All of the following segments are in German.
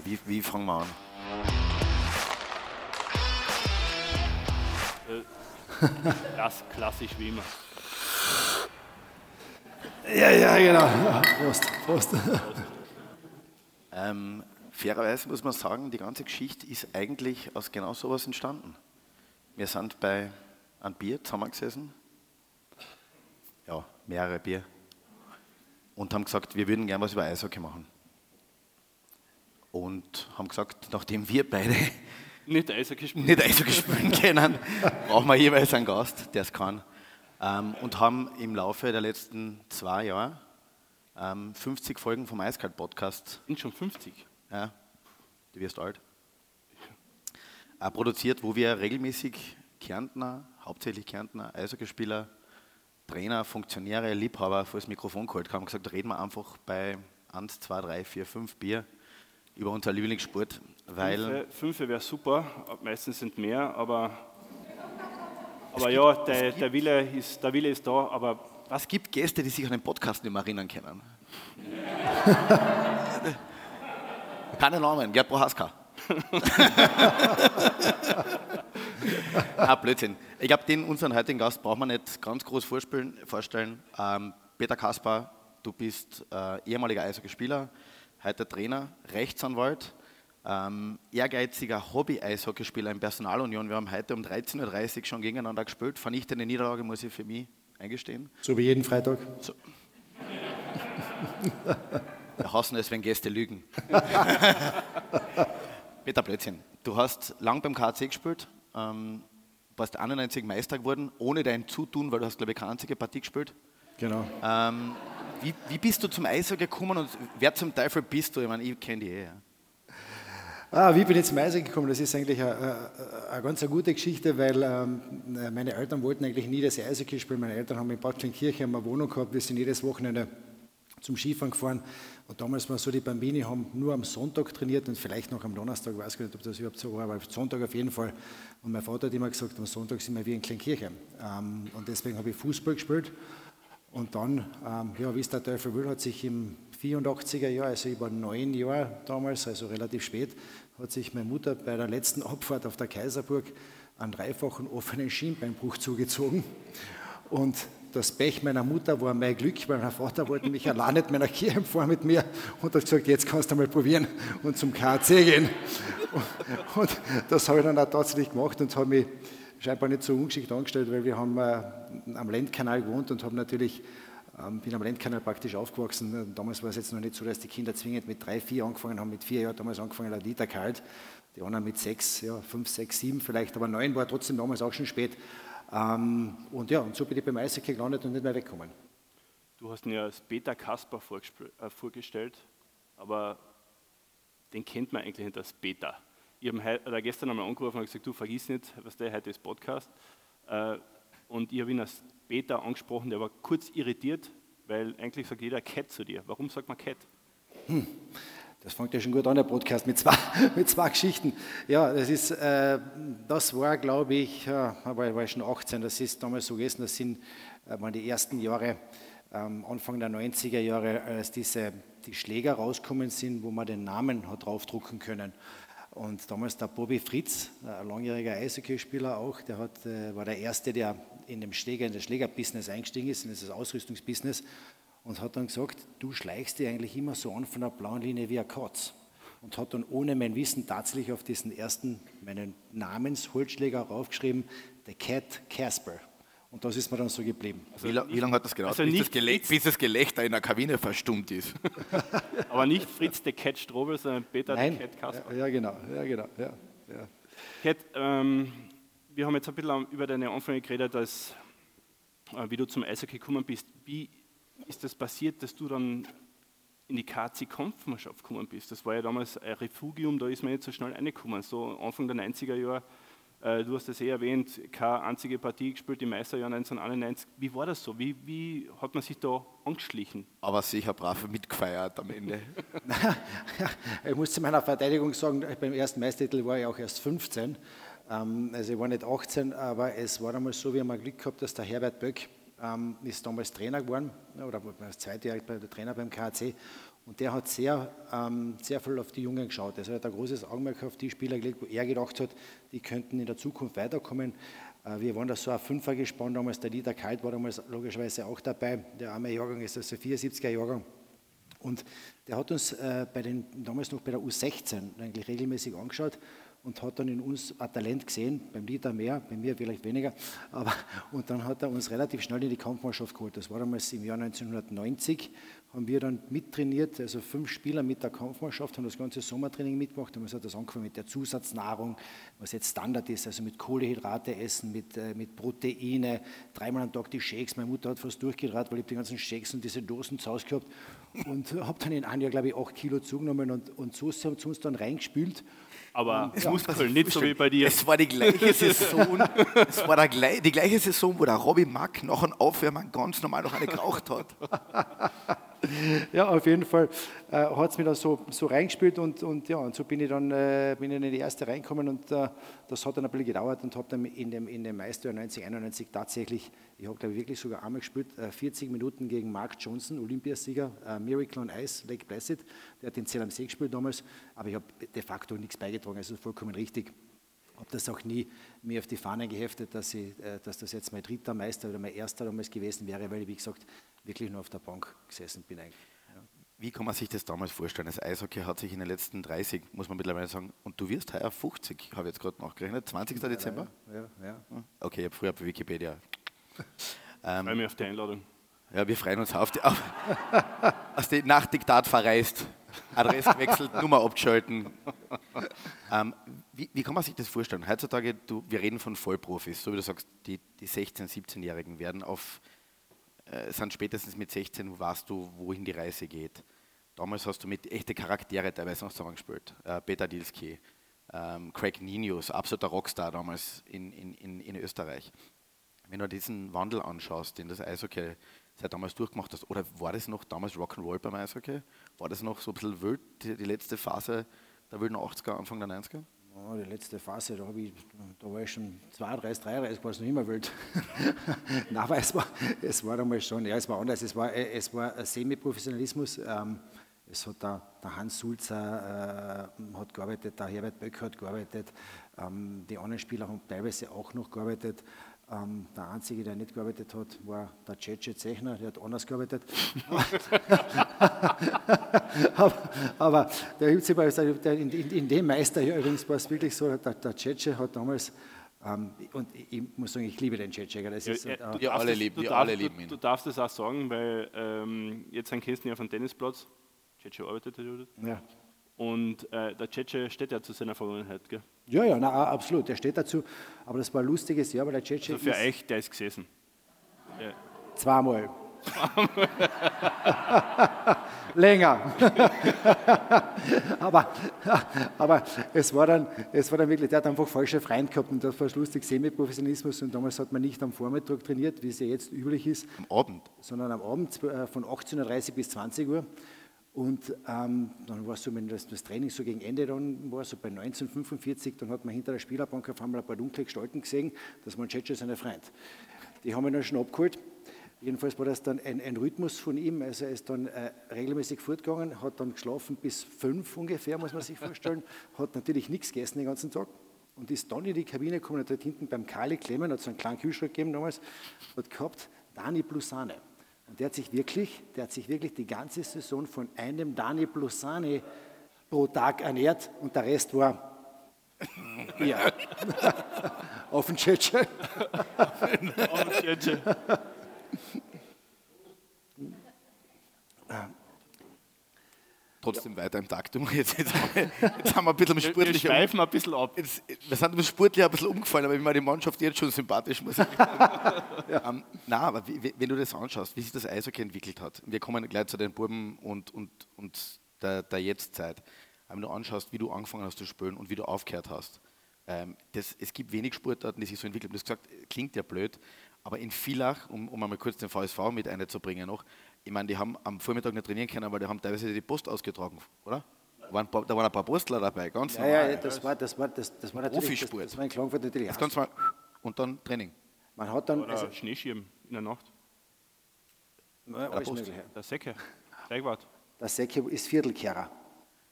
Ja, wie, wie fangen wir an? Das klassisch wie immer. Ja, ja, genau. Prost, Prost. Ähm, fairerweise muss man sagen, die ganze Geschichte ist eigentlich aus genau sowas entstanden. Wir sind bei einem Bier zusammengesessen, ja, mehrere Bier, und haben gesagt, wir würden gerne was über Eishockey machen. Und haben gesagt, nachdem wir beide Nicht Eishockey spielen. nicht Eishockey spielen können, brauchen wir jeweils einen Gast, der es kann. Ähm, und haben im Laufe der letzten zwei Jahre ähm, 50 Folgen vom Eiskalt-Podcast Sind schon 50. ja, du wirst alt. Äh, produziert, wo wir regelmäßig Kärntner, hauptsächlich Kärntner, Eishockeyspieler, Trainer, Funktionäre, Liebhaber vor das Mikrofon geholt haben und gesagt, reden wir einfach bei 1, 2, 3, 4, 5 Bier über unser Lieblingssport, weil Fünfe, wäre super, meistens sind mehr, aber, aber ja, der, der, Wille ist, der Wille ist da, aber was gibt Gäste, die sich an den Podcast nicht mehr erinnern können? Keine Namen, Gerd Prohaska. ah, Blödsinn. Ich glaube, den unseren heutigen Gast braucht man nicht ganz groß vorstellen. Ähm, Peter Kaspar, du bist äh, ehemaliger Eishockeyspieler, heute Trainer, Rechtsanwalt, ähm, ehrgeiziger Hobby-Eishockeyspieler in Personalunion. Wir haben heute um 13.30 Uhr schon gegeneinander gespielt. Vernichtende Niederlage, muss ich für mich eingestehen. So wie jeden Freitag. Wir hassen es, wenn Gäste lügen. Peter Blödsinn, du hast lang beim KC gespielt, ähm, warst 91 Meister geworden, ohne dein Zutun, weil du hast, glaube ich, keine einzige Partie gespielt. Genau. Ähm, wie, wie bist du zum Eishockey gekommen und wer zum Teufel bist du? Ich meine, ich kenne dich eh. Ah, wie bin ich zum Eishockey gekommen? Das ist eigentlich eine, eine, ganz eine gute Geschichte, weil ähm, meine Eltern wollten eigentlich nie das Eishockey spielen. Meine Eltern haben in Bad Kleinkirche eine Wohnung gehabt. Wir sind jedes Wochenende zum Skifahren gefahren. Und damals war so, die Bambini haben nur am Sonntag trainiert und vielleicht noch am Donnerstag, ich weiß gar nicht, ob das überhaupt so war, aber Sonntag auf jeden Fall. Und mein Vater hat immer gesagt, am Sonntag sind wir wie in Kleinkirche. Ähm, und deswegen habe ich Fußball gespielt. Und dann, ähm, ja, wie es der Teufel will, hat sich im 84er Jahr, also war neun Jahre damals, also relativ spät, hat sich meine Mutter bei der letzten Abfahrt auf der Kaiserburg einen dreifachen offenen Schienbeinbruch zugezogen. Und das Pech meiner Mutter war mein Glück, weil mein Vater wollte mich allein nicht meiner Kirche fahren mit mir und hat gesagt, jetzt kannst du mal probieren und zum KAC gehen. Und, und das habe ich dann auch tatsächlich gemacht und habe mich scheinbar nicht so ungeschickt angestellt, weil wir haben äh, am Lendkanal gewohnt und haben natürlich, ähm, bin am Lendkanal praktisch aufgewachsen. Damals war es jetzt noch nicht so, dass die Kinder zwingend mit drei, vier angefangen haben, mit vier Jahren damals angefangen, ein Liter kalt. Die anderen mit sechs, ja, fünf, sechs, sieben vielleicht, aber neun war trotzdem damals auch schon spät. Ähm, und ja, und so bin ich beim Eishockey gelandet und nicht mehr weggekommen. du hast ihn ja als Peter Kasper äh, vorgestellt, aber den kennt man eigentlich nicht als Peter. Ich habe gestern einmal angerufen und gesagt, du vergiss nicht, was der heute ist Podcast. Äh, Und ich habe ihn als Peter angesprochen, der war kurz irritiert, weil eigentlich sagt jeder Cat zu dir. Warum sagt man Cat? Das fängt ja schon gut an, der Podcast, mit zwei, mit zwei Geschichten. Ja, das ist, äh, das war, glaube ich, ja, aber war ich schon 18, das ist damals so gewesen, das sind, äh, waren die ersten Jahre, ähm, Anfang der 90er Jahre, als diese, die Schläger rausgekommen sind, wo man den Namen hat draufdrucken können. Und damals der Bobby Fritz, ein langjähriger Eishockeyspieler auch, der hat, äh, war der Erste, der in dem Schläger, in das Schlägerbusiness eingestiegen ist, in das Ausrüstungsbusiness und hat dann gesagt, du schleichst dir eigentlich immer so an von der blauen Linie wie ein Katz. Und hat dann ohne mein Wissen tatsächlich auf diesen ersten, meinen Namensholzschläger raufgeschrieben, The Cat Casper. Und das ist mir dann so geblieben. Wie, la- wie lange hat das gedauert, Also bis, nicht das Gelä Fritz- bis das Gelächter in der Kabine verstummt ist? Aber nicht Fritz der Cat Strobel, sondern Peter Nein, der Cat Kasper. ja, ja, genau, ja, genau, ja, ja. Cat, ähm, wir haben jetzt ein bisschen über deine Anfänge geredet, als, äh, wie du zum Eishockey gekommen bist. Wie ist das passiert, dass du dann in die KC-Kampfmannschaft gekommen bist? Das war ja damals ein Refugium, da ist man nicht so schnell reingekommen. So Anfang der 90er Jahre, du hast das eh erwähnt, keine einzige Partie gespielt im Meisterjahr 1991. Wie war das so? Wie, wie hat man sich da angeschlichen? Aber sicher brav mitgefeiert am Ende. Ich muss zu meiner Verteidigung sagen, beim ersten Meistertitel war ich auch erst 15. Ähm, Also ich war nicht 18, aber es war damals so, wir haben Glück gehabt, dass der Herbert Böck ähm, ist damals Trainer geworden, oder war das zweite Jahr Trainer beim KAC. Und der hat sehr, ähm, sehr viel auf die Jungen geschaut. Also er hat ein großes Augenmerk auf die Spieler gelegt, wo er gedacht hat, die könnten in der Zukunft weiterkommen. Äh, wir waren da so ein Fünfer gespannt damals. Der Dieter Kalt war damals logischerweise auch dabei. Der arme Jahrgang ist also 74er Jahrgang. Und der hat uns äh, bei den, damals noch bei der U16 eigentlich regelmäßig angeschaut und hat dann in uns ein Talent gesehen, beim Dieter mehr, bei mir vielleicht weniger, aber und dann hat er uns relativ schnell in die Kampfmannschaft geholt. Das war damals im Jahr 1990 haben wir dann mittrainiert, also fünf Spieler mit der Kampfmannschaft, haben das ganze Sommertraining mitgemacht. Damals hat das angefangen mit der Zusatznahrung, was jetzt Standard ist, also mit Kohlehydrate essen, mit, äh, mit Proteine, dreimal am Tag die Shakes. Meine Mutter hat fast durchgedraht, weil ich die ganzen Shakes und diese Dosen zu Hause gehabt und habe dann in einem Jahr, glaube ich, acht Kilo zugenommen und, und so haben sie uns dann reingespült. Aber es ja, Muskeln, nicht so wie bei dir. Es war die gleiche Saison, es war der, die gleiche Saison, wo der Robbie Mack nach einem Aufwärmen ganz normal noch eine geraucht hat. ja, auf jeden Fall. Äh, hat es mir da so, so reingespielt und, und, ja, und so bin ich dann äh, bin ich in die erste reingekommen und äh, das hat dann ein bisschen gedauert und habe dann in dem, in dem Meisterjahr 1991 tatsächlich, ich habe glaube ich wirklich sogar einmal gespielt, 40 äh, Minuten gegen Mark Johnson, Olympiasieger, äh, Miracle on Ice, Lake Placid, der hat den Zell am See gespielt damals, aber ich habe de facto nichts beigetragen, also vollkommen richtig. Habe das auch nie mir auf die Fahnen geheftet, dass, ich, äh, dass das jetzt mein dritter Meister oder mein erster damals gewesen wäre, weil ich, wie gesagt, wirklich nur auf der Bank gesessen bin eigentlich. Ja. Wie kann man sich das damals vorstellen? Das Eishockey hat sich in den letzten 30, muss man mittlerweile sagen, und du wirst heuer 50, habe ich jetzt gerade nachgerechnet, 20. Ja, Dezember? Ja, ja. Hm? Okay, ich habe früher auf Wikipedia. ähm, Freue mich auf die Einladung. Ja, wir freuen uns auf die, auf, aus die nach Diktat verreist. Adresse gewechselt, Nummer abgeschalten. Ähm, wie, wie, kann man sich das vorstellen? Heutzutage, du, wir reden von Vollprofis, so wie du sagst, die, die 16-, 17-Jährigen werden auf, äh, sind spätestens mit 16, weißt du, wohin die Reise geht. Damals hast du mit echten Charaktere teilweise noch zusammengespielt. Äh, Peter Dilski, ähm, Craig Ninius, absoluter Rockstar damals in, in, in, in Österreich. Wenn du diesen Wandel anschaust, den das Eishockey seit damals durchgemacht hast, oder war das noch damals Rock'n'Roll beim Eishockey? War das noch so ein bisschen wild, die, die letzte Phase der wilden 80er, Anfang der 90er? Oh, die letzte Phase, da, ich, da war ich schon 32, 33, war es noch immer wild. Nein, aber es war, es war damals schon, ja, es war anders. Es war, es war Semi-Professionalismus. Ähm, es hat der, der Hans Sulzer äh, hat gearbeitet, der Herbert Böck hat gearbeitet, ähm, die anderen Spieler haben teilweise auch noch gearbeitet. Ähm, der Einzige, der nicht gearbeitet hat, war der Cece Zechner, der hat anders gearbeitet. aber, aber der in, in, in dem Meisterjahr übrigens war es wirklich so, der, der Cece hat damals ähm, und ich muss sagen, ich liebe den. Das ist, ja, äh, ja, alle lieben, du, alle lieben ihn. Du, du, darfst das auch sagen, weil ähm, jetzt sind Kirsten ja auf dem Tennisplatz. Cece arbeitet ja. Und äh, der Cece steht ja zu seiner Vergangenheit, gell? Ja, ja, na, absolut, der steht dazu. Aber das war ein lustiges Jahr, weil der Cece. Also für euch, der ist gesessen. Ja. Zweimal. Länger. aber, aber es, war dann, es war dann wirklich, der hat einfach falsche Freund gehabt und das war lustig, Semi-Professionismus und damals hat man nicht am Vormittag trainiert, wie es ja jetzt üblich ist. Am Abend? Sondern am Abend äh, von 18.30 Uhr bis 20 Uhr. Und ähm, dann war es so, wenn das, das, Training so gegen Ende dann war, so bei 1945, dann hat man hinter der Spielerbank auf einmal ein paar dunkle Gestalten gesehen, das waren Cece seine Freund. Die haben ihn dann schon abgeholt. Jedenfalls war das dann ein, ein Rhythmus von ihm. Also er ist dann äh, regelmäßig fortgegangen, hat dann geschlafen bis fünf ungefähr, muss man sich vorstellen. hat natürlich nichts gegessen den ganzen Tag und ist dann in die Kabine gekommen, hat dort hinten beim Kali Klemmen, hat so einen kleinen Kühlschrank gegeben damals, hat gehabt, Dani Plusane. Und der hat sich wirklich, der hat sich wirklich die ganze Saison von einem Dani Plusane pro Tag ernährt und der Rest war ja. auf den Tschetsche. auf den Tschetsche. Trotzdem weiter im Taktum. Jetzt, jetzt, haben wir, jetzt haben wir ein bisschen sportlich. Wir schweifen ein bisschen ab. Jetzt, wir sind im Sportlich ein bisschen umgefallen, aber ich meine, die Mannschaft jetzt schon sympathisch, muss ich sagen. ja. um, nein, aber wie, wenn du das anschaust, wie sich das Eishockey entwickelt hat, wir kommen gleich zu den Buben und, und, und der, der Jetztzeit. Wenn du anschaust, wie du angefangen hast zu spielen und wie du aufgehört hast, ähm, das, es gibt wenig Sportarten, die sich so entwickeln. Du hast gesagt, klingt ja blöd, aber in Villach, um, um einmal kurz den VSV mit einzubringen noch, ich meine, die haben am Vormittag nicht trainieren können, aber die haben teilweise die Post ausgetragen, oder? Da waren, da waren ein paar Postler dabei, ganz ja, normal. Ja, das war, das war, das, das war natürlich, das, das war in Klagenfurt natürlich das ganz mal Und dann Training. Man hat dann... Oder also, Schneeschirm in der Nacht. Alles der, der Säcke, Steigwart. Der Säcke ist Viertelkehrer.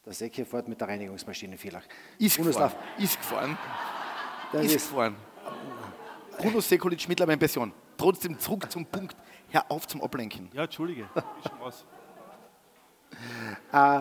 Der Säcke fährt mit der Reinigungsmaschine vielleicht. Ist gefahren. Ist gefahren. Das ist, ist- gefahren. Bruno Sekulic mittlerweile in Pension. Trotzdem zurück zum Punkt. Hör auf zum Ablenken. Ja, Entschuldige. Ist schon was. Äh,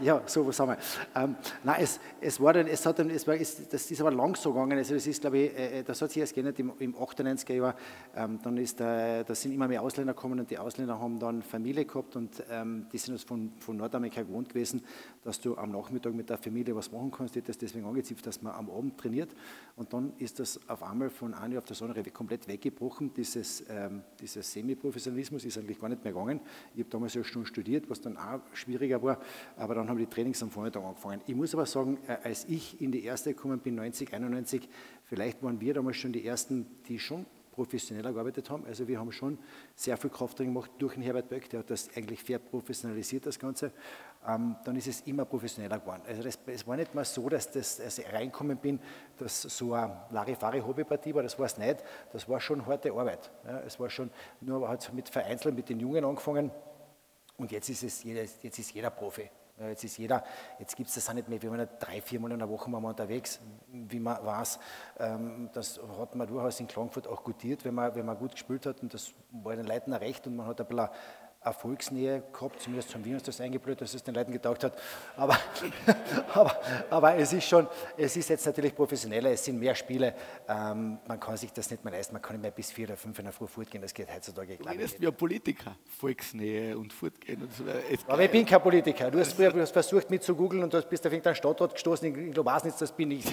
ja, so was haben wir. Ähm, nein, es, es war dann, es hat dann, es war, es, das ist aber lang so gegangen. Also das ist, glaube ich, äh, das hat sich erst geändert im, im 98er Jahr. Ähm, dann ist, äh, da sind immer mehr Ausländer gekommen und die Ausländer haben dann Familie gehabt und ähm, die sind uns von, von Nordamerika gewohnt gewesen, dass du am Nachmittag mit der Familie was machen kannst. Die hat das deswegen angezipft, dass man am Abend trainiert. Und dann ist das auf einmal von einem Jahr auf das andere komplett weggebrochen. Dieses, ähm, dieses Semi-Professionalismus ist eigentlich gar nicht mehr gegangen. Ich habe damals ja schon studiert, was dann auch schwieriger war, aber dann haben die Trainings am Vormittag angefangen. Ich muss aber sagen, äh, als ich in die erste gekommen bin, 90, 91, vielleicht waren wir damals schon die Ersten, die schon professioneller gearbeitet haben. Also wir haben schon sehr viel Krafttraining gemacht durch den Herbert Böck, der hat das eigentlich fair professionalisiert, das Ganze. Ähm, dann ist es immer professioneller geworden. Also es war nicht mal so, dass das, als ich reingekommen bin, dass so eine Larifari-Hobbypartie war, das war es nicht. Das war schon harte Arbeit. Ja, es war schon, nur hat mit vereinzelt mit den Jungen angefangen, und jetzt ist es jeder, jetzt ist jeder Profi. Jetzt ist jeder, jetzt gibt es das auch nicht mehr, waren ja drei, vier Mal in der Woche wir unterwegs, wie man weiß. Ähm, das hat man durchaus in Klagenfurt auch gutiert, wenn man, wenn man gut gespielt hat und das war den Leuten recht und man hat ein bisschen Erfolgsnähe gehabt, zumindest haben wir uns das eingeblöd, dass es den Leuten getaugt hat. Aber, aber, aber es ist schon, es ist jetzt natürlich professioneller, es sind mehr Spiele, ähm, man kann sich das nicht mehr leisten, man kann nicht mehr bis vier oder fünf in der Früh fortgehen, das geht heutzutage, Du ich, redest nicht. wie ein Politiker. Volksnähe und Fortgehen und so Aber ich bin kein Politiker. Du hast früher du hast versucht, mich zu googeln und du bist auf irgendeinen Stadtrat gestoßen. Ich glaube, weiß nicht, das bin ich.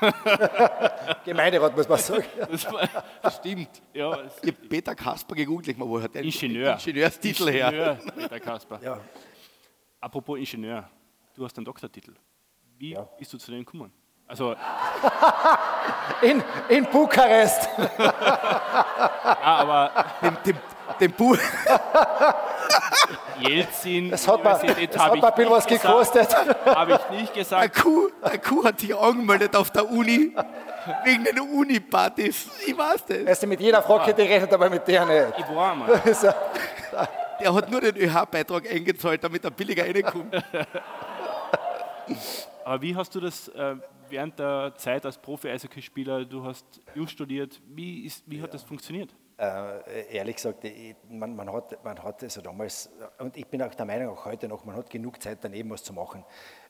Gemeinderat, muss man sagen. Das, war, das stimmt. Ja, es- Ich habe Peter Kasper gegoogelt, mal, wo hat der Ingenieur. Ingenieurstitel? Ingenieur, Peter Kasper. Ja. Apropos Ingenieur, du hast einen Doktortitel. Wie Ja. bist du zu dem gekommen? Also, In, in Bukarest. ah, aber Dem, dem, dem Buch. Jelzin, Das hat mir, Universität das habe hat ein bisschen was nicht gesagt. gekostet. Habe ich nicht Ein gesagt. Kuh, ein Kuh hat sich angemeldet auf der Uni wegen den Uni-Partys. Ich weiß das. Weißt du, mit jeder Frage hätte ich gerechnet, aber mit der nicht. Ich war mal. Der hat nur den ÖH-Beitrag eingezahlt, damit er billiger reinkommt. Aber wie hast du das äh, während der Zeit als Profi-Eishockeyspieler, du hast Just studiert, wie, ist, wie hat das funktioniert? Äh, ehrlich gesagt, ich, man, man, hat, man hat also damals, und ich bin auch der Meinung, auch heute noch, man hat genug Zeit, daneben was zu machen.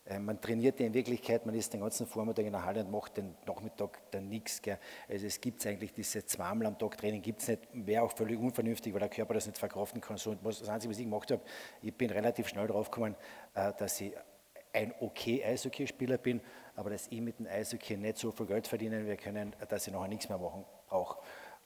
Äh, man trainiert in Wirklichkeit, man ist den ganzen Vormittag in der Halle und macht den Nachmittag dann nichts. Also es gibt eigentlich diese zweimal am Tag Training, gibt es nicht, wäre auch völlig unvernünftig, weil der Körper das nicht verkraften kann. So, und was, das Einzige, was ich gemacht habe, ich bin relativ schnell drauf gekommen, äh, dass ich ein okay Eishockeyspieler bin, aber dass ich mit dem Eishockey nicht so viel Geld verdienen wir können, dass ich nachher nichts mehr machen brauche.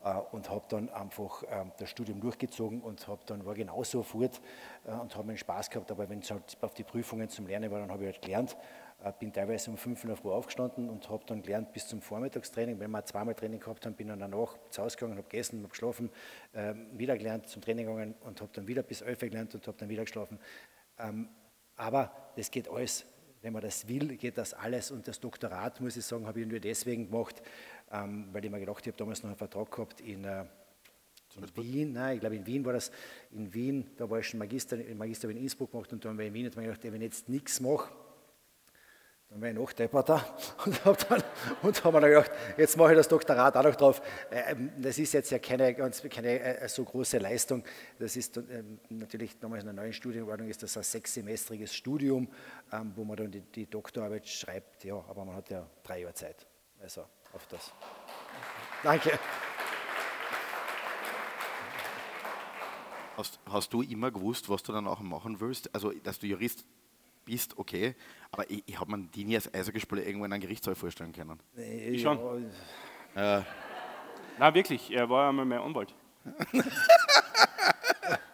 Äh, Und habe dann einfach ähm, das Studium durchgezogen und hab dann war genauso fort äh, und habe meinen Spaß gehabt. Aber wenn es halt auf die Prüfungen zum Lernen war, dann habe ich halt gelernt. Äh, Bin teilweise um fünf in der Früh aufgestanden und habe dann gelernt bis zum Vormittagstraining. Wenn wir zweimal Training gehabt haben, bin dann danach zu Hause gegangen, habe gegessen, habe geschlafen, ähm, wieder gelernt, zum Training gegangen und habe dann wieder bis elf Uhr gelernt und habe dann wieder geschlafen. Ähm, aber das geht alles. Wenn man das will, geht das alles. Und das Doktorat, muss ich sagen, habe ich nur deswegen gemacht, ähm, weil ich mir gedacht habe, ich habe damals noch einen Vertrag gehabt in, äh, in Wien. Nein, ich glaube, in Wien war das. In Wien, da war ich schon Magister, Magister in Innsbruck gemacht und dann war ich in Wien und habe mir gedacht, ey, wenn ich jetzt nichts mache, dann war ich noch depperter und habe dann und hab mir dann gedacht, jetzt mache ich das Doktorat auch noch drauf. Ähm, Das ist jetzt ja keine, ganz, keine äh, so große Leistung. Das ist ähm, natürlich damals in der neuen Studienordnung ist das ein sechssemestriges Studium, ähm, wo man dann die, die Doktorarbeit schreibt. Ja, aber man hat ja drei Jahre Zeit. Also auf das. Danke. Hast, hast du immer gewusst, was du dann auch machen willst? Also, dass du Jurist bist, okay, aber ich, ich habe mir die nie als Eishockeyspieler irgendwo in einem Gerichtssaal vorstellen können. Ich schon. Ja, Äh, Na wirklich, er war einmal mein Anwalt.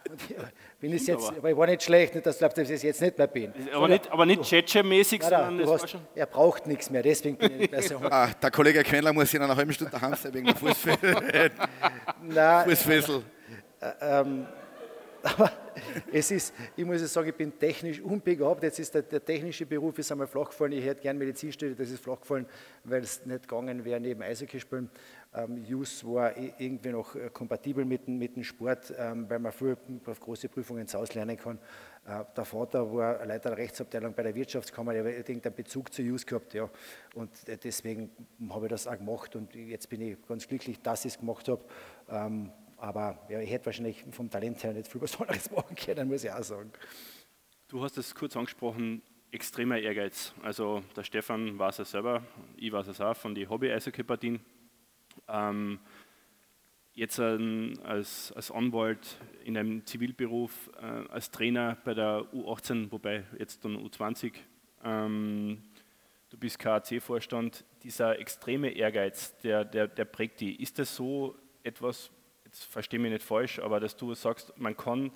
bin ich Stimmt jetzt, aber. aber ich war nicht schlecht, nicht, dass du glaubst, dass ich jetzt nicht mehr bin. Aber nicht, aber nicht Tschetsche-mäßig, sondern du es hast, schon. er braucht nichts mehr, deswegen bin ich nicht mehr so. ah, der Kollege Quendler muss in einer halben Stunde daheim sein wegen der Fußfessel. Nein, Fußfessel. Aber es ist, ich muss jetzt sagen, ich bin technisch unbegabt. Jetzt ist der, der technische Beruf ist einmal flach gefallen. Ich hätte gern Medizin studiert, das ist flach gefallen, weil es nicht gegangen wäre neben Eishockey spielen. Ähm, Jus war irgendwie noch äh, kompatibel mit, mit dem Sport, ähm, weil man viel auf große Prüfungen ins Haus lernen kann. Äh, der Vater war Leiter der Rechtsabteilung bei der Wirtschaftskammer, der hat irgendeinen Bezug zu Jus gehabt. Ja. Und äh, deswegen habe ich das auch gemacht und jetzt bin ich ganz glücklich, dass ich es gemacht habe. Ähm, aber ja, ich hätte wahrscheinlich vom Talent her nicht viel was anderes machen können, muss ich auch sagen. Du hast es kurz angesprochen, extremer Ehrgeiz. Also der Stefan weiß es selber, ich weiß es auch von den Hobby-Eishockey-Partien. Ähm, jetzt ähm, als, als Anwalt in einem Zivilberuf, äh, als Trainer bei der U18, wobei jetzt dann U20, ähm, du bist KAC-Vorstand, dieser extreme Ehrgeiz, der, der, der prägt die. Ist das so etwas, jetzt verstehe mich nicht falsch, aber dass du sagst, man kann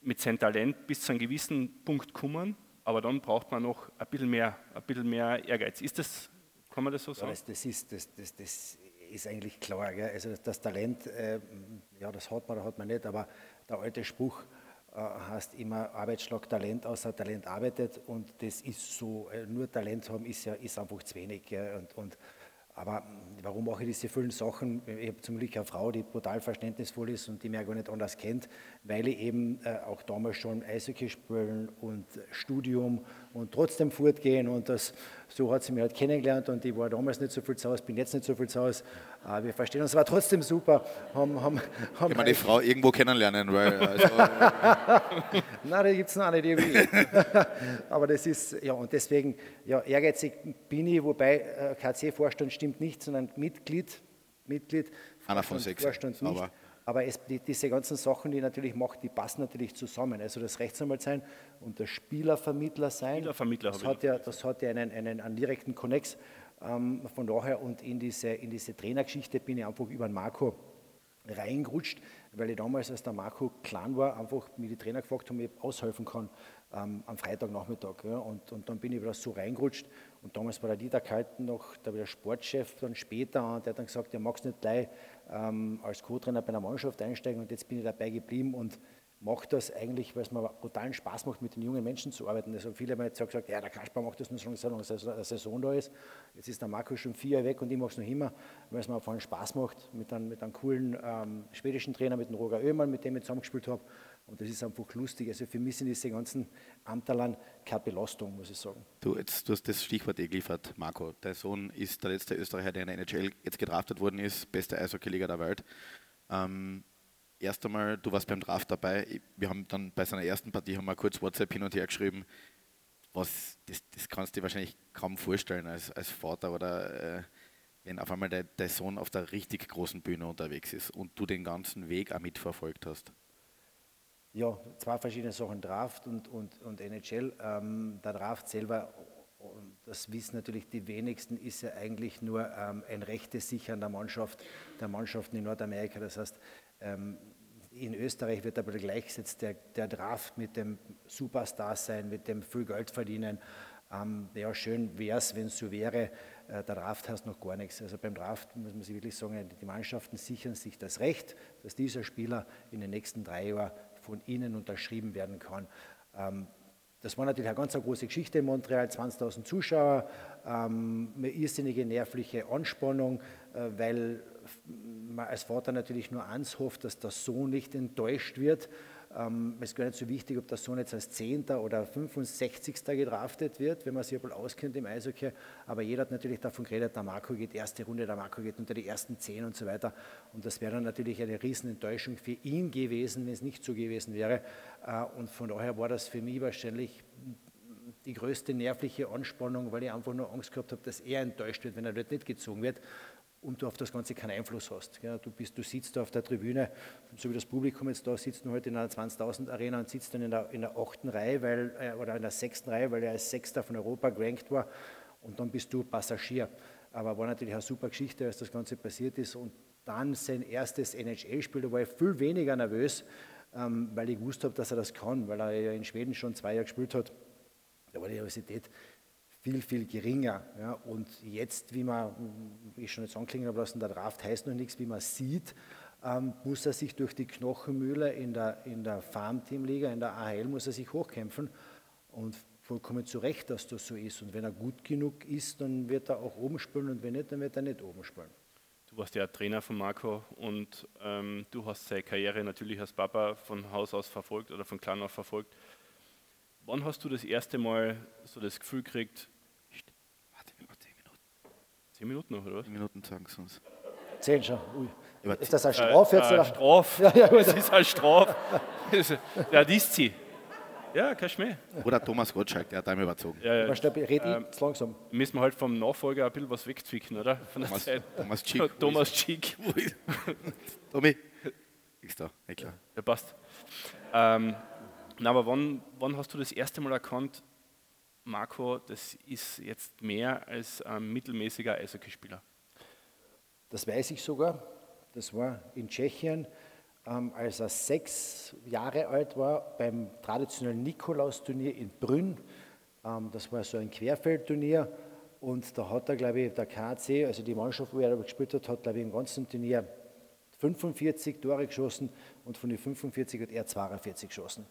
mit seinem Talent bis zu einem gewissen Punkt kommen, aber dann braucht man noch ein bisschen mehr, ein bisschen mehr Ehrgeiz. Ist das, kann man das so sagen? Ja, das, ist, das, das, das ist eigentlich klar. Gell? Also das Talent, äh, ja, das hat man oder hat man nicht, aber der alte Spruch äh, heißt immer Arbeitsschlag Talent, außer Talent arbeitet und das ist so, äh, nur Talent haben ist ja ist einfach zu wenig. Und, und aber warum mache ich diese vielen Sachen? Ich habe zum Glück eine Frau, die brutal verständnisvoll ist und die mir gar nicht anders kennt, weil ich eben äh, auch damals schon Eishockey spielen und Studium und trotzdem fortgehen und das, so hat sie mich halt kennengelernt und ich war damals nicht so viel zu Hause, bin jetzt nicht so viel zu Hause. Aber wir verstehen uns, war trotzdem super. Haben, haben, haben ich meine, die Frau irgendwo kennenlernen, weil. Also Nein, da gibt es noch nicht irgendwie. Aber das ist, ja, und deswegen, ja, ehrgeizig bin ich, wobei äh, KC-Vorstand stimmt nicht, sondern Mitglied. Mitglied. Einer von sechs. Vorstand nicht. Aber aber es, die, diese ganzen Sachen, die ich natürlich mache, die passen natürlich zusammen. Also das Rechtsanwalt sein und der Spielervermittler sein, Spielervermittler das, hat ja, das hat ja einen, einen, einen direkten Konnex. Ähm, von daher und in diese, in diese Trainergeschichte bin ich einfach über den Marco reingerutscht, weil ich damals, als der Marco klein war, einfach mir die Trainer gefragt haben, ob ich aushelfen kann ähm, am Freitagnachmittag. Ja. Und, und dann bin ich wieder so reingerutscht. Und damals war der Dieter Kalten noch der, der Sportchef, dann später, der hat dann gesagt, er mag es nicht gleich ähm, als Co-Trainer bei einer Mannschaft einsteigen und jetzt bin ich dabei geblieben und mache das eigentlich, weil es mir brutalen Spaß macht, mit den jungen Menschen zu arbeiten. Also viele haben jetzt gesagt, ja, der Kasper macht das nur schon so lange eine Saison da ist. Jetzt ist der Marco schon vier Jahre weg und ich mache es noch immer, weil es mir vor allem Spaß macht, mit einem, mit einem coolen ähm, schwedischen Trainer, mit dem Roger Oehmann, mit dem ich zusammengespielt habe. Und das ist einfach lustig. Also für mich sind diese ganzen Amterlern keine Belastung, muss ich sagen. Du, jetzt, du hast das Stichwort eh geliefert, Marco. Dein Sohn ist der letzte Österreicher, der in der NHL jetzt gedraftet worden ist, beste Eishockey-Liga der Welt. Ähm, erst einmal, du warst beim Draft dabei. Wir haben dann bei seiner ersten Partie haben wir kurz WhatsApp hin und her geschrieben. Was, das, das kannst du dir wahrscheinlich kaum vorstellen als, als Vater oder äh, wenn auf einmal dein Sohn auf der richtig großen Bühne unterwegs ist und du den ganzen Weg auch mitverfolgt hast. Ja, zwei verschiedene Sachen, Draft und, und, und NHL. Ähm, der Draft selber, das wissen natürlich die wenigsten, ist ja eigentlich nur ähm, ein rechtes Sichern der Mannschaft, der Mannschaften in Nordamerika. Das heißt, ähm, in Österreich wird aber gleichgesetzt der, der Draft mit dem Superstar sein, mit dem viel Geld verdienen. Ähm, ja, schön wäre es, wenn es so wäre. Äh, der Draft heißt noch gar nichts. Also beim Draft muss man sich wirklich sagen, die Mannschaften sichern sich das Recht, dass dieser Spieler in den nächsten drei Jahren von ihnen unterschrieben werden kann. Ähm, das war natürlich eine ganz große Geschichte in Montreal, 20.000 Zuschauer, ähm, eine irrsinnige nervliche Anspannung, äh, weil man als Vater natürlich nur eins hofft, dass der Sohn nicht enttäuscht wird. Ähm, es ist gar nicht so wichtig, ob der Sohn jetzt als 10. oder 65. gedraftet wird, wenn man sich ein auskennt im Eishockey. Aber jeder hat natürlich davon geredet, der Marco geht erste Runde, der Marco geht unter die ersten 10 und so weiter. Und das wäre dann natürlich eine Riesenenttäuschung für ihn gewesen, wenn es nicht so gewesen wäre. Äh, und von daher war das für mich wahrscheinlich die größte nervliche Anspannung, weil ich einfach nur Angst gehabt habe, dass er enttäuscht wird, wenn er dort nicht gezogen wird und du auf das Ganze keinen Einfluss hast. Du, bist, du sitzt da auf der Tribüne, so wie das Publikum jetzt da sitzt, nur heute in einer 20.000 Arena und sitzt dann in der, in der achten Reihe weil, äh, oder in der sechsten Reihe, weil er als Sechster von Europa gerankt war und dann bist du Passagier. Aber war natürlich eine super Geschichte, als das Ganze passiert ist und dann sein erstes NHL-Spiel, da war ich viel weniger nervös, ähm, weil ich gewusst habe, dass er das kann, weil er ja in Schweden schon zwei Jahre gespielt hat. Da war die Universität viel, viel geringer. Ja. Und jetzt, wie man, wie ich schon jetzt anklingen habe lassen, der Draft heißt noch nichts, wie man sieht, ähm, muss er sich durch die Knochenmühle in der, in der Farmteamliga, in der AHL, muss er sich hochkämpfen. Und vollkommen zu Recht, dass das so ist. Und wenn er gut genug ist, dann wird er auch oben spielen und wenn nicht, dann wird er nicht oben spielen. Du warst ja Trainer von Marco und ähm, du hast seine Karriere natürlich als Papa von Haus aus verfolgt oder von klein auf verfolgt. Wann hast du das erste Mal so das Gefühl gekriegt, Warte, wir machen 10 Minuten. zehn Minuten noch, oder was? 10 Minuten sagen sie uns. Zehn schon. Ui. Ist das ein Straf jetzt? Äh, oder? Straf. Ja, ja, gut. Das ist ein Straf. ja, die ist sie. Ja, kein Schmäh. Oder Thomas Gottschalk, der hat einmal überzogen. Ja, ja. Schnell, red Ähm, ich zu langsam. Müssen wir halt vom Nachfolger ein bisschen was wegzwicken, oder? Von der Thomas, Zeit. Thomas Schick. Thomas Schick. Tommy. Ist da, ja klar. Ja, passt. Ähm, na, aber wann, wann hast du das erste Mal erkannt, Marco, das ist jetzt mehr als ein mittelmäßiger Eishockeyspieler? Das weiß ich sogar. Das war in Tschechien, ähm, als er sechs Jahre alt war, beim traditionellen Nikolausturnier in Brünn. Ähm, das war so ein Querfeldturnier. Und da hat er, glaube ich, der KC, also die Mannschaft, wo er gespielt hat, hat, glaube ich, im ganzen Turnier 45 Tore geschossen und von den 45 hat er 42 geschossen.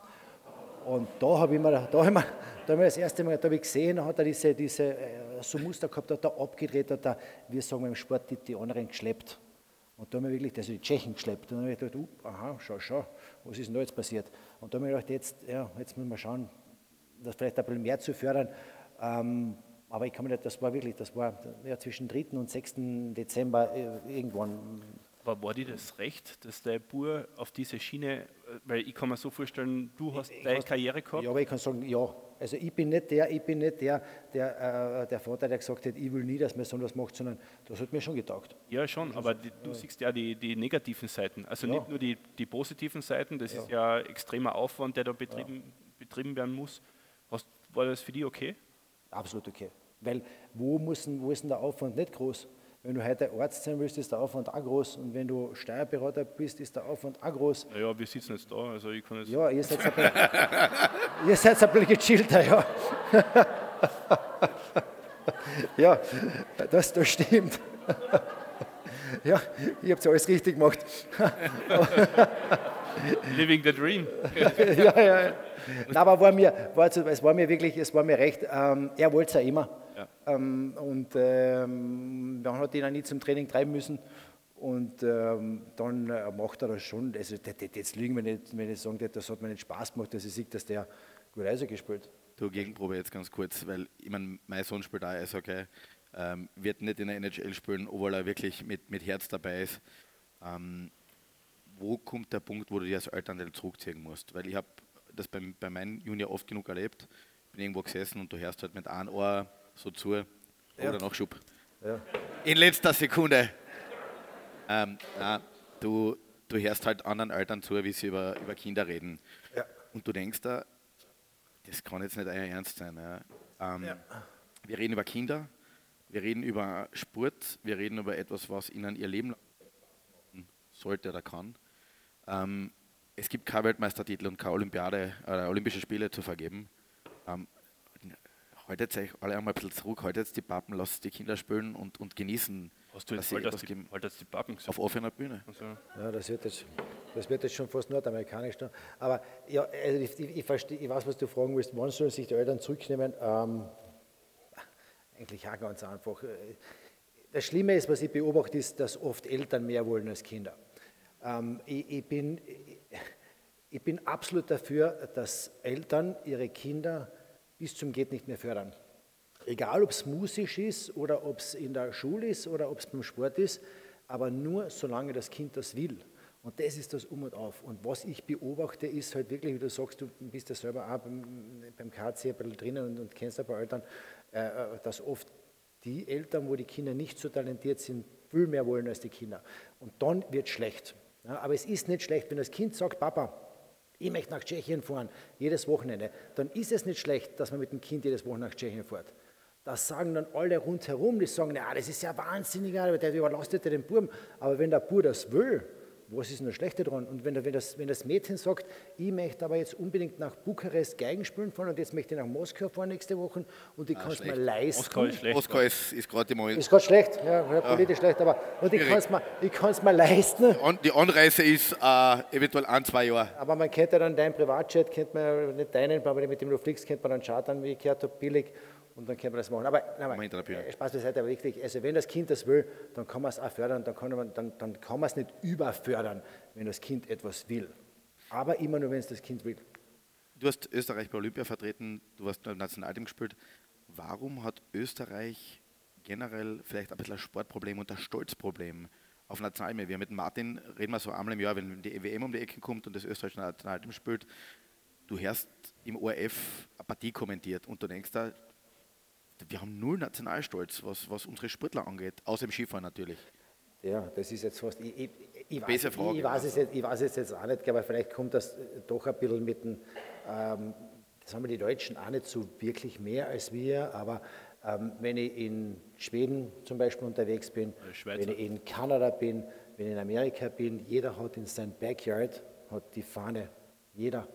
Und da habe ich mir, da hab ich da hab ich das erste Mal da ich gesehen, hat er diese, diese äh, so Muster gehabt, hat er abgedreht, hat er, wir sagen im Sport, die, die anderen geschleppt. Und da haben wir wirklich, also die Tschechen geschleppt. Und dann habe ich gedacht, uh, aha, schau, schau, was ist denn da jetzt passiert? Und da habe ich gedacht, jetzt, ja, jetzt müssen wir schauen, das vielleicht ein bisschen mehr zu fördern. Ähm, aber ich kann mir nicht, das war wirklich, das war ja, zwischen 3. und 6. Dezember äh, irgendwann War, war dir das recht, dass der Bur auf diese Schiene, weil ich kann mir so vorstellen, du hast Ich deine Karriere gehabt, Ja, aber ich kann sagen, ja. Also ich bin nicht der, ich bin nicht der, der, äh, der Vater, der gesagt hat, ich will nie, dass man so was macht, sondern das hat mir schon getaugt. Ja, schon, aber die, du siehst ja die, die negativen Seiten. Also Ja. nicht nur die, die positiven Seiten, das ist ja extremer Aufwand, der da betrieben, betrieben werden muss. Hast, war das für dich okay? Absolut okay. Weil wo, muss, denn- wo ist denn der Aufwand nicht groß? Wenn du heute Arzt sein willst, ist der Aufwand auch groß. Und wenn du Steuerberater bist, ist der Aufwand auch groß. Naja, wir sitzen jetzt da, also ich kann jetzt. Ja, ihr seid ein bisschen, ihr seid ein bisschen gechillter, ja. ja, das, das stimmt. ja, ihr habt alles richtig gemacht. Living the dream. ja, ja, ja. Nein, aber war mir, war, zu- es war mir wirklich, es war mir recht, ähm, er wollte es ja immer. Ja. Ähm, und ähm, man hat ihn auch nie zum Training treiben müssen. Und ähm, dann äh, macht er das schon. Also, das, das, jetzt lügen wir nicht, wenn ich sage, das hat mir nicht Spaß gemacht, dass ich sehe, dass der gut Eishockey spielt. Du, Gegenprobe jetzt ganz kurz, weil ich mein, mein Sohn spielt auch Eishockey, ähm, wird nicht in der NHL spielen, obwohl er wirklich mit, mit Herz dabei ist. Ähm, wo kommt der Punkt, wo du dich als Elternteil zurückziehen musst? Weil ich habe das bei, bei meinen Junior oft genug erlebt. Bin irgendwo gesessen und du hörst halt mit einem Ohr so zu Ja. oder Nachschub. Ja. In letzter Sekunde. Ähm, na, du, du hörst halt anderen Eltern zu, wie sie über, über Kinder reden. Ja. Und du denkst da, das kann jetzt nicht euer Ernst sein. Ja. Ähm, Wir reden über Kinder, wir reden über Sport, wir reden über etwas, was ihnen ihr Leben sollte oder kann. Ähm, es gibt keine Weltmeistertitel und keine Olympiade, äh, Olympische Spiele zu vergeben. Ähm, haltet euch alle einmal ein bisschen zurück, haltet jetzt die Pappen, lasst die Kinder spielen und, und genießen, Hast du dass jetzt sie halt etwas die, halt die Pappen gesagt? Auf offener Bühne. Also, Ja, das wird jetzt, das wird jetzt schon fast nordamerikanisch. Da. Aber ja, also ich, ich, ich, versteh, ich weiß, was du fragen willst. Wann sollen sich die Eltern zurücknehmen? Ähm, eigentlich auch ganz einfach. Das Schlimme ist, was ich beobachte, ist, dass oft Eltern mehr wollen als Kinder. Ähm, ich, ich, bin, ich bin absolut dafür, dass Eltern ihre Kinder bis zum Geht nicht mehr fördern. Egal, ob es musisch ist oder ob es in der Schule ist oder ob es beim Sport ist, aber nur solange das Kind das will. Und das ist das Um und Auf. Und was ich beobachte, ist halt wirklich, wie du sagst, du bist ja selber auch beim, beim KC ein bisschen drinnen und, und kennst ein paar Eltern, äh, dass oft die Eltern, wo die Kinder nicht so talentiert sind, viel mehr wollen als die Kinder. Und dann wird es schlecht. Ja, aber es ist nicht schlecht, wenn das Kind sagt, Papa, ich möchte nach Tschechien fahren, jedes Wochenende, dann ist es nicht schlecht, dass man mit dem Kind jedes Wochenende nach Tschechien fährt. Das sagen dann alle rundherum, die sagen, ja, das ist ja wahnsinnig, aber der überlastet ja den Buben. Aber wenn der Bub das will, was ist denn das Schlechte dran? Und wenn, wenn, das, wenn das Mädchen sagt, ich möchte aber jetzt unbedingt nach Bukarest Geigen spielen fahren und jetzt möchte ich nach Moskau fahren nächste Woche und ich Ah, kann es mir leisten. Moskau ist schlecht. Moskau ist, ist gerade im Moment. Ist gerade schlecht, ja, ja, politisch schlecht, aber und ich kann es mir, ich kann's mir leisten. Die Anreise ist äh, eventuell ein, zwei Jahre. Aber man kennt ja dann deinen Privatjet, kennt man ja nicht deinen, aber mit dem du fliegst, kennt man dann chartern, wie ich gehört habe, billig. Und dann kann man das machen. Aber nein, Pieper. äh, Spaß beiseite, aber wichtig. Also wenn das Kind das will, dann kann man es auch fördern, dann kann man, dann, dann kann man es nicht überfördern, wenn das Kind etwas will. Aber immer nur, wenn es das Kind will. Du hast Österreich bei Olympia vertreten, du hast im Nationalteam gespielt. Warum hat Österreich generell vielleicht ein bisschen ein Sportproblem und ein Stolzproblem auf Nationalteam? Wir mit Martin reden wir so einmal im Jahr, wenn die WM um die Ecke kommt und das österreichische Nationalteam spielt. Du hörst im ORF eine Partie kommentiert und du denkst da, wir haben null Nationalstolz, was, was unsere Sportler angeht, außer im Skifahren natürlich. Ja, das ist jetzt fast. Ich, ich, ich, weiß, Frage. ich, weiß es jetzt, ich weiß es jetzt auch nicht, aber vielleicht kommt das äh, doch ein bisschen mit dem. Ähm, das haben wir die Deutschen auch nicht so wirklich mehr als wir, aber ähm, wenn ich in Schweden zum Beispiel unterwegs bin, Schweizer. wenn ich in Kanada bin, wenn ich in Amerika bin, jeder hat in seinem Backyard hat die Fahne. Jeder.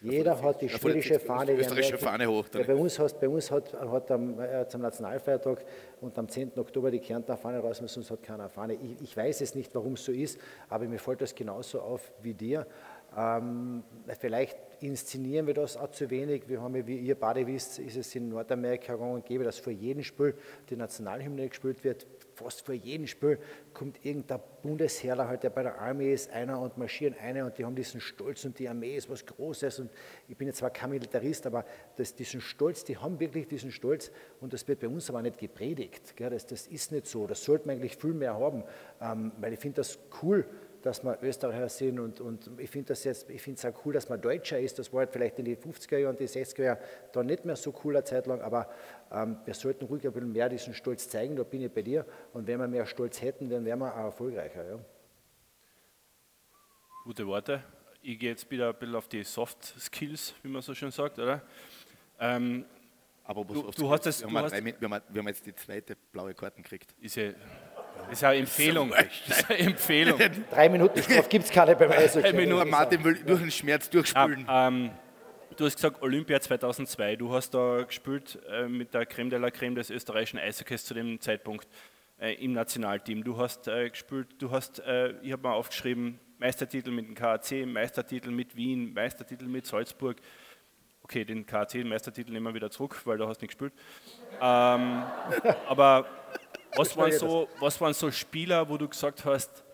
Jeder hat die schwedische Fahne. die österreichische Fahne hoch, Ja, bei uns, hast, bei uns hat, hat am, äh, zum Nationalfeiertag und am 10. Oktober die Kärntner Fahne raus müssen, sonst hat keiner eine Fahne. Ich, ich weiß es nicht, warum es so ist, aber mir fällt das genauso auf wie dir. Ähm, vielleicht inszenieren wir das auch zu wenig. Wir haben ja, wie ihr beide wisst, ist es in Nordamerika gang und gäbe, dass vor jedem Spiel die Nationalhymne gespielt wird. Fast vor jedem Spiel kommt irgendein Bundesheerler, halt, der bei der Armee ist, einer und marschieren eine und die haben diesen Stolz und die Armee ist was Großes. Und ich bin jetzt zwar kein Militarist, aber das, diesen Stolz, die haben wirklich diesen Stolz und das wird bei uns aber nicht gepredigt. Gell? Das, das ist nicht so. Das sollte man eigentlich viel mehr haben, ähm, weil ich finde das cool dass wir Österreicher sind und, und ich finde das jetzt, ich finde es auch cool, dass man Deutscher ist. Das war halt vielleicht in den 50er Jahren, die 60er Jahren dann nicht mehr so cool eine Zeit lang, aber ähm, wir sollten ruhig ein bisschen mehr diesen Stolz zeigen, da bin ich bei dir. Und wenn wir mehr Stolz hätten, dann wären wir auch erfolgreicher. Ja. Gute Worte. Ich gehe jetzt wieder ein bisschen auf die Soft Skills, wie man so schön sagt, oder? Ähm, Aber Du- du hast es- wir, wir, haben, wir haben jetzt die zweite blaue Karten gekriegt. ist ja, ist ja eine Empfehlung. Ist eine Empfehlung. Drei Minuten Straf gibt es keine beim Eishockey. Drei Minuten. Nur Martin will durch den Schmerz durchspülen. Ah, ähm, du hast gesagt Olympia 2002. Du hast da gespielt äh, mit der Creme de la Creme des österreichischen Eishockeys zu dem Zeitpunkt äh, im Nationalteam. Du hast äh, gespielt, du hast, äh, ich habe mal aufgeschrieben, Meistertitel mit dem KAC, Meistertitel mit Wien, Meistertitel mit Salzburg. Okay, den KAC-Meistertitel nehmen wir wieder zurück, weil du hast nicht gespielt. Ähm, aber was waren, so, was waren so Spieler, wo du gesagt hast,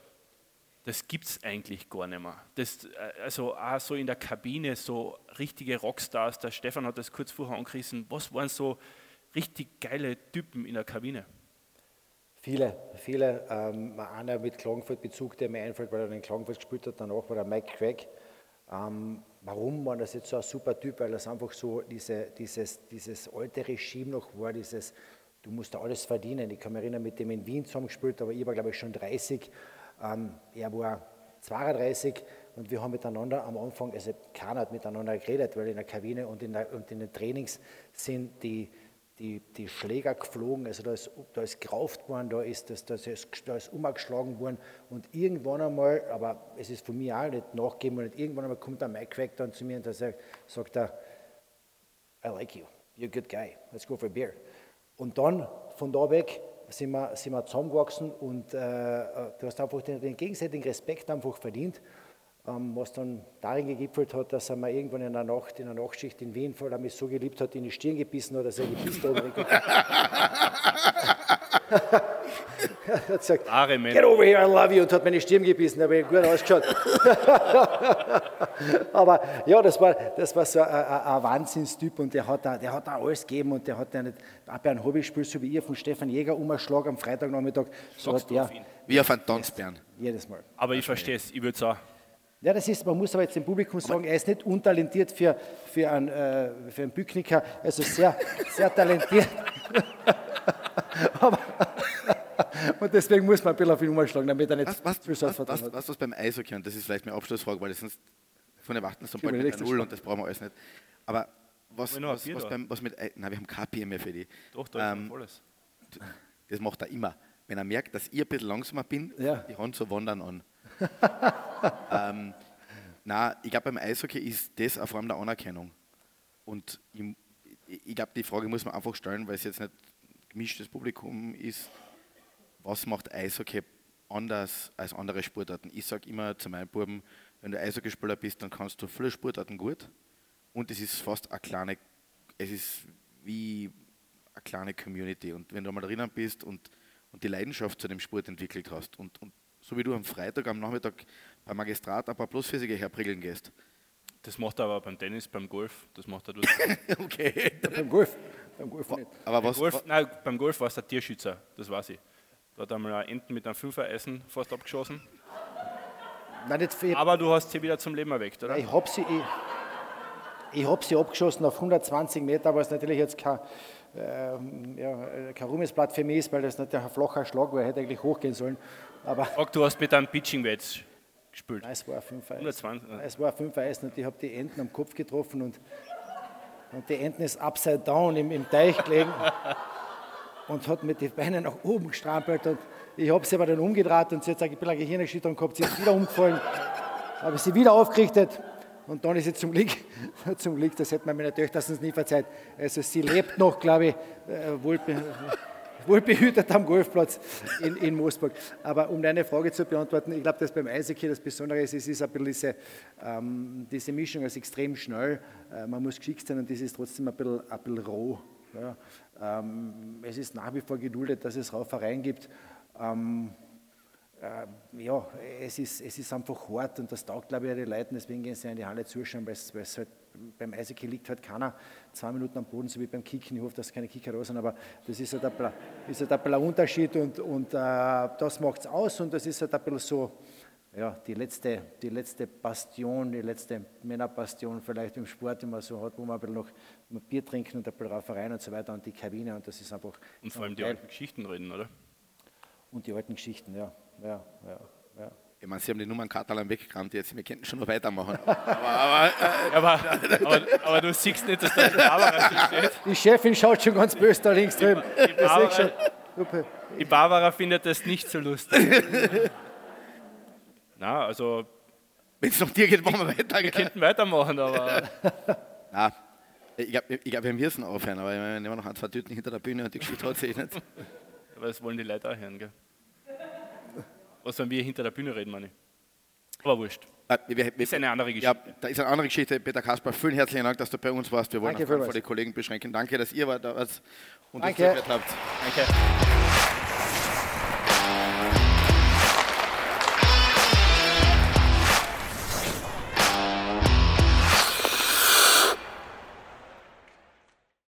das gibt es eigentlich gar nicht mehr. Das, äh, also auch so in der Kabine, so richtige Rockstars, der Stefan hat das kurz vorher angerissen, was waren so richtig geile Typen in der Kabine? Viele, viele. Ähm, einer mit Klagenfurt-Bezug, der mir einfällt, weil er in Klagenfurt gespielt hat, danach war der Mike Craig. Ähm, warum war das jetzt so ein super Typ? Weil das einfach so diese, dieses, dieses alte Regime noch war, dieses, du musst da alles verdienen. Ich kann mich erinnern, mit dem in Wien zusammengespielt, aber ich war, glaube ich, schon 30. Ähm, er war 32 und wir haben miteinander am Anfang, also keiner hat miteinander geredet, weil in der Kabine und in, der, und in den Trainings sind die, die, die Schläger geflogen, also da ist, da ist gerauft worden, da ist, das, das ist, da ist umgeschlagen worden und irgendwann einmal, aber es ist von mir auch nicht nachgeben und irgendwann einmal kommt der Mike Quack dann zu mir und sagt, sagt er, I like you, you're a good guy, let's go for a beer. Und dann von da weg sind wir, sind wir zusammengewachsen und äh, du hast einfach den, den gegenseitigen Respekt einfach verdient, ähm, was dann darin gegipfelt hat, dass er mir irgendwann in der Nacht, in der Nachtschicht in Wien, weil er mich so geliebt hat, in die Stirn gebissen hat, dass er gebissen hat. er hat gesagt, Get over here, I love you, und hat meine Stirn gebissen, da habe ich gut ausgeschaut. Aber ja, das war, das war so ein, ein, Wahnsinnstyp und der hat, da, der hat da alles gegeben und der hat ja nicht, auch bei einem Hobbyspiel, so wie ihr von Stefan Jäger, umschlag am Freitagnachmittag, so Sagst hat du der auf ihn? Wie ein Phantomsbären. jedes Mal. Aber ich verstehe es, ich würde sagen, Ja, das ist, man muss aber jetzt dem Publikum sagen, er ist nicht untalentiert für, für, einen, äh, für einen Bücknicker, also sehr, sehr talentiert. aber, und deswegen muss man ein bisschen auf ihn umschlagen, damit er nicht Was, was, viel was, was, hat. was, was beim Eishockey, und das ist vielleicht meine Abschlussfrage, weil das sonst von Erwarten so bald mit Null und das brauchen wir alles nicht. Aber was, was, was, beim, was mit, Ei- nein, wir haben kein Bier mehr für die. doch, da ist Ähm, volles. das macht er immer. Wenn er merkt, dass ich ein bisschen langsamer bin, Ja. die Hand zu wandern an. ähm, na, ich glaube, beim Eishockey ist das eine Form der Anerkennung. Und ich, ich glaube, die Frage muss man einfach stellen, weil es jetzt nicht gemischtes Publikum ist. Was macht Eishockey anders als andere Sportarten? Ich sage immer zu meinen Buben, wenn du Eishockeyspieler bist, dann kannst du viele Sportarten gut. Und es ist fast eine kleine, es ist wie eine kleine Community. Und wenn du mal drinnen bist und, und die Leidenschaft zu dem Sport entwickelt hast und, und so wie du am Freitag am Nachmittag beim Magistrat ein paar Plusphysiker herpriegeln gehst. Das macht er aber beim Tennis, beim Golf, das macht er dort. okay. Ja, beim Golf. Beim Golf nicht. Aber Beim was, Golf, nein, beim Golf war es der Tierschützer, das weiß ich. Da hat einmal ein Enten mit einem Fünfer-Eisen fast abgeschossen. Nein, nicht viel. Aber du hast sie wieder zum Leben erweckt, oder? Ich habe sie, ich, ich hab sie abgeschossen auf 120 Meter, was natürlich jetzt kein, ähm, ja, kein Ruhmesblatt für mich ist, weil das natürlich ein flacher Schlag war. Hätte eigentlich hochgehen sollen. Aber Sag, du hast mit einem Pitching-Wedge gespielt. nein, es war ein 5 Eis. 120. Es war ein 5 Eis und ich habe die Enten am Kopf getroffen und, und die Enten ist upside down im, im Teich gelegen und hat mit den Beinen nach oben gestrampelt und ich habe sie aber dann umgedreht und sie hat ein bisschen eine Gehirnerschütterung gehabt, sie ist wieder umgefallen, habe sie wieder aufgerichtet und dann ist sie zum Glück, zum Glück, das hätte man meiner Töchter sonst nie verzeiht, also sie lebt noch, glaube ich, äh, wohl, wohl behütet am Golfplatz in, in Moosburg. Aber um deine Frage zu beantworten, ich glaube, dass beim Eishockey das Besondere ist, es ist ein bisschen diese, ähm, diese Mischung ist extrem schnell, äh, man muss geschickt sein und das ist trotzdem ein bisschen, ein bisschen roh. Ja. Ähm, es ist nach wie vor geduldet, dass es Raufereien gibt. Ähm, äh, ja, es ist, es ist einfach hart und das taugt, glaube ich, den Leuten, deswegen gehen sie in die Halle zuschauen, weil es, halt beim Eishockey liegt halt keiner zwei Minuten am Boden, so wie beim Kicken. Ich hoffe, dass keine Kicker raus sind, aber das ist halt ein, ist halt ein Unterschied und, und äh, das macht es aus und das ist halt ein bisschen so, ja, die letzte, die letzte Bastion, die letzte Männerbastion vielleicht im Sport, die man so hat, wo man ein bisschen noch Bier trinken und ein bisschen Raufereien und so weiter und die Kabine und das ist einfach Und vor allem die alten Geschichten reden, oder? Und die alten Geschichten, ja. ja, ja, ja. ich meine, Sie haben die Nummern Katalan weggekramt jetzt, wir könnten schon noch weitermachen. Aber, aber äh, Aber, aber, aber du siehst nicht, dass da die Barbara steht. Die Chefin schaut schon ganz böse da links drüben. Barbara- ich schon. Super. Die Barbara findet das nicht so lustig. Na, also wenn es noch dir geht, machen wir weiter. wir könnten weitermachen, aber Nein, ich glaube, ich glaub, wir müssen aufhören, aber wir nehmen noch ein, zwei Tüten hinter der Bühne und die Geschichte hat sich nicht. aber das wollen die Leute auch hören, gell? Was wenn wir hinter der Bühne reden, meine ich. Aber wurscht. Äh, wir- wir- Ist eine andere Ja, Geschichte. da ist eine andere Geschichte. Peter Kasper, vielen herzlichen Dank, dass du bei uns warst. Wir wollen Danke Fall vielmals. die Kollegen beschränken. Danke, dass ihr da wart und uns Danke. zugehört habt. Danke.